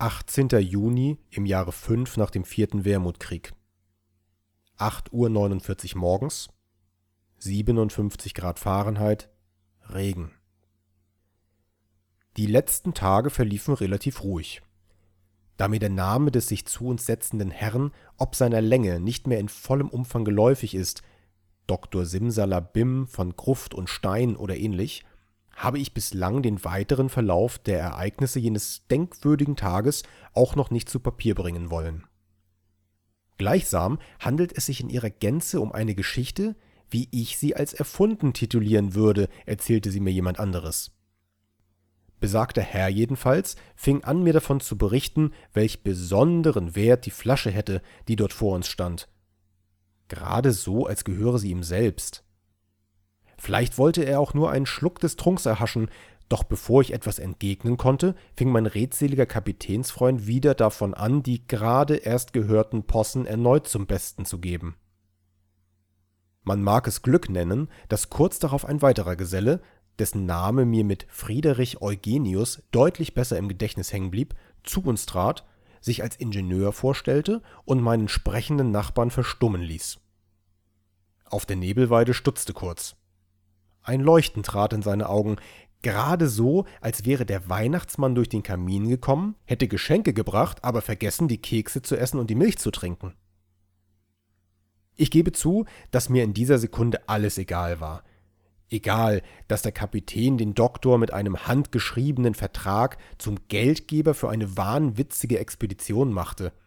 18. Juni im Jahre 5 nach dem vierten Wermutkrieg. 8.49 Uhr morgens, 57 Grad Fahrenheit, Regen. Die letzten Tage verliefen relativ ruhig. Da mir der Name des sich zu uns setzenden Herrn ob seiner Länge nicht mehr in vollem Umfang geläufig ist, Dr. Simsalabim von Gruft und Stein oder ähnlich, habe ich bislang den weiteren Verlauf der Ereignisse jenes denkwürdigen Tages auch noch nicht zu Papier bringen wollen. Gleichsam handelt es sich in ihrer Gänze um eine Geschichte, wie ich sie als erfunden titulieren würde, erzählte sie mir jemand anderes. Besagter Herr jedenfalls fing an, mir davon zu berichten, welch besonderen Wert die Flasche hätte, die dort vor uns stand. Gerade so, als gehöre sie ihm selbst. Vielleicht wollte er auch nur einen Schluck des Trunks erhaschen, doch bevor ich etwas entgegnen konnte, fing mein redseliger Kapitänsfreund wieder davon an, die gerade erst gehörten Possen erneut zum Besten zu geben. Man mag es Glück nennen, dass kurz darauf ein weiterer Geselle, dessen Name mir mit Friedrich Eugenius deutlich besser im Gedächtnis hängen blieb, zu uns trat, sich als Ingenieur vorstellte und meinen sprechenden Nachbarn verstummen ließ. Auf der Nebelweide stutzte kurz. Ein Leuchten trat in seine Augen, gerade so, als wäre der Weihnachtsmann durch den Kamin gekommen, hätte Geschenke gebracht, aber vergessen, die Kekse zu essen und die Milch zu trinken. Ich gebe zu, dass mir in dieser Sekunde alles egal war. Egal, dass der Kapitän den Doktor mit einem handgeschriebenen Vertrag zum Geldgeber für eine wahnwitzige Expedition machte –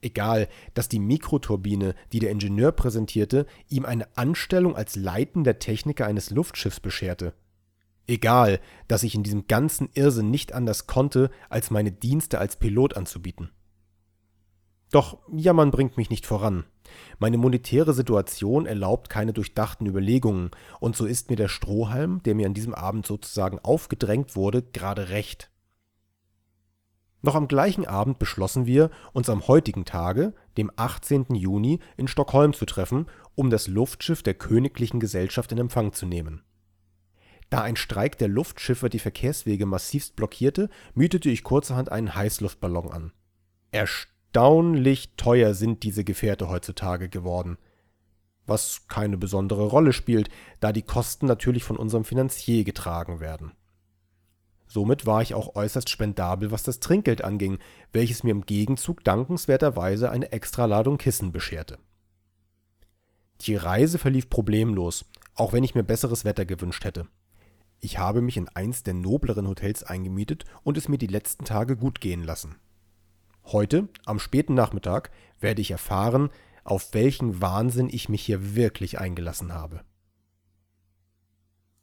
Egal, dass die Mikroturbine, die der Ingenieur präsentierte, ihm eine Anstellung als leitender Techniker eines Luftschiffs bescherte. Egal, dass ich in diesem ganzen Irrsinn nicht anders konnte, als meine Dienste als Pilot anzubieten. Doch jammern bringt mich nicht voran. Meine monetäre Situation erlaubt keine durchdachten Überlegungen, und so ist mir der Strohhalm, der mir an diesem Abend sozusagen aufgedrängt wurde, gerade recht. Noch am gleichen Abend beschlossen wir, uns am heutigen Tage, dem 18. Juni, in Stockholm zu treffen, um das Luftschiff der Königlichen Gesellschaft in Empfang zu nehmen. Da ein Streik der Luftschiffe die Verkehrswege massivst blockierte, mietete ich kurzerhand einen Heißluftballon an. Erstaunlich teuer sind diese Gefährte heutzutage geworden. Was keine besondere Rolle spielt, da die Kosten natürlich von unserem Finanzier getragen werden. Somit war ich auch äußerst spendabel, was das Trinkgeld anging, welches mir im Gegenzug dankenswerterweise eine Extraladung Kissen bescherte. Die Reise verlief problemlos, auch wenn ich mir besseres Wetter gewünscht hätte. Ich habe mich in eins der nobleren Hotels eingemietet und es mir die letzten Tage gut gehen lassen. Heute, am späten Nachmittag, werde ich erfahren, auf welchen Wahnsinn ich mich hier wirklich eingelassen habe.